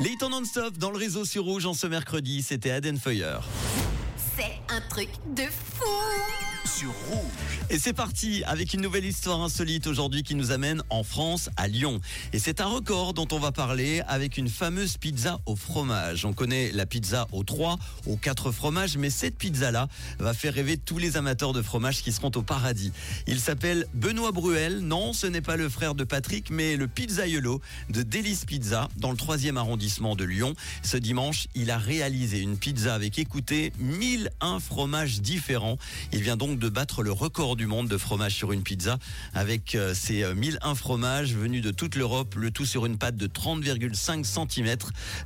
Les non-stop dans le réseau sur Rouge en ce mercredi, c'était Aden Feuer. C'est un truc de fou Et c'est parti avec une nouvelle histoire insolite aujourd'hui qui nous amène en France, à Lyon. Et c'est un record dont on va parler avec une fameuse pizza au fromage. On connaît la pizza aux 3, aux 4 fromages, mais cette pizza-là va faire rêver tous les amateurs de fromage qui seront au paradis. Il s'appelle Benoît Bruel. Non, ce n'est pas le frère de Patrick, mais le pizzaiolo de Délice Pizza dans le 3e arrondissement de Lyon. Ce dimanche, il a réalisé une pizza avec, écoutez, 1001 fromages différents. Il vient donc de battre le record du monde de fromage sur une pizza avec euh, ses 1001 fromages venus de toute l'Europe, le tout sur une pâte de 30,5 cm.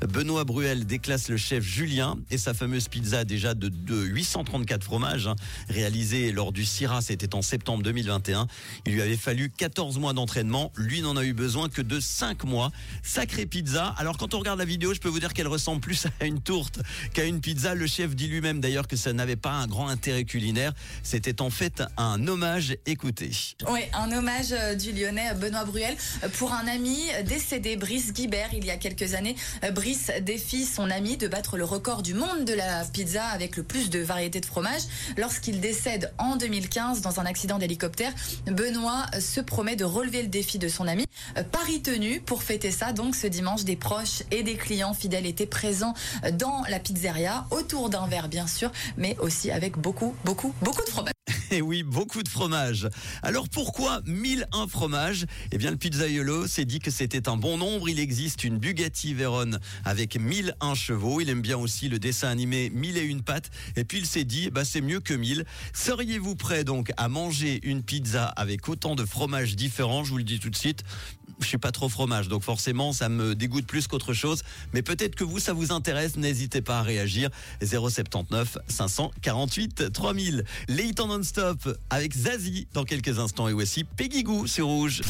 Benoît Bruel déclasse le chef Julien et sa fameuse pizza déjà de, 834 fromages hein, réalisée lors du CIRA, c'était en septembre 2021. Il lui avait fallu 14 mois d'entraînement, lui n'en a eu besoin que de 5 mois. Sacrée pizza. Alors quand on regarde la vidéo, je peux vous dire qu'elle ressemble plus à une tourte qu'à une pizza. Le chef dit lui-même d'ailleurs que ça n'avait pas un grand intérêt culinaire. C'était en fait un hommage. Écoutez. Oui, un hommage euh, du Lyonnais Benoît Bruel pour un ami décédé, Brice Guibert, il y a quelques années. Euh, Brice défie son ami de battre le record du monde de la pizza avec le plus de variétés de fromage. Lorsqu'il décède en 2015 dans un accident d'hélicoptère, Benoît se promet de relever le défi de son ami. Euh, Paris tenu pour fêter ça. Donc ce dimanche, des proches et des clients fidèles étaient présents dans la pizzeria, autour d'un verre bien sûr, mais aussi avec beaucoup, beaucoup, beaucoup de fromage. Et oui, beaucoup de fromage. Alors pourquoi 1001 fromages Eh bien, le pizzaiolo s'est dit que c'était un bon nombre. Il existe une Bugatti Veyron avec 1001 chevaux. Il aime bien aussi le dessin animé 1000 et une pattes. Et puis il s'est dit, bah, c'est mieux que 1000. Seriez-vous prêt donc à manger une pizza avec autant de fromages différents Je vous le dis tout de suite. Je suis pas trop fromage, donc forcément ça me dégoûte plus qu'autre chose. Mais peut-être que vous, ça vous intéresse. N'hésitez pas à réagir. 079 548 3000. Les hits avec Zazie dans quelques instants et aussi Peggy Goo sur Rouge.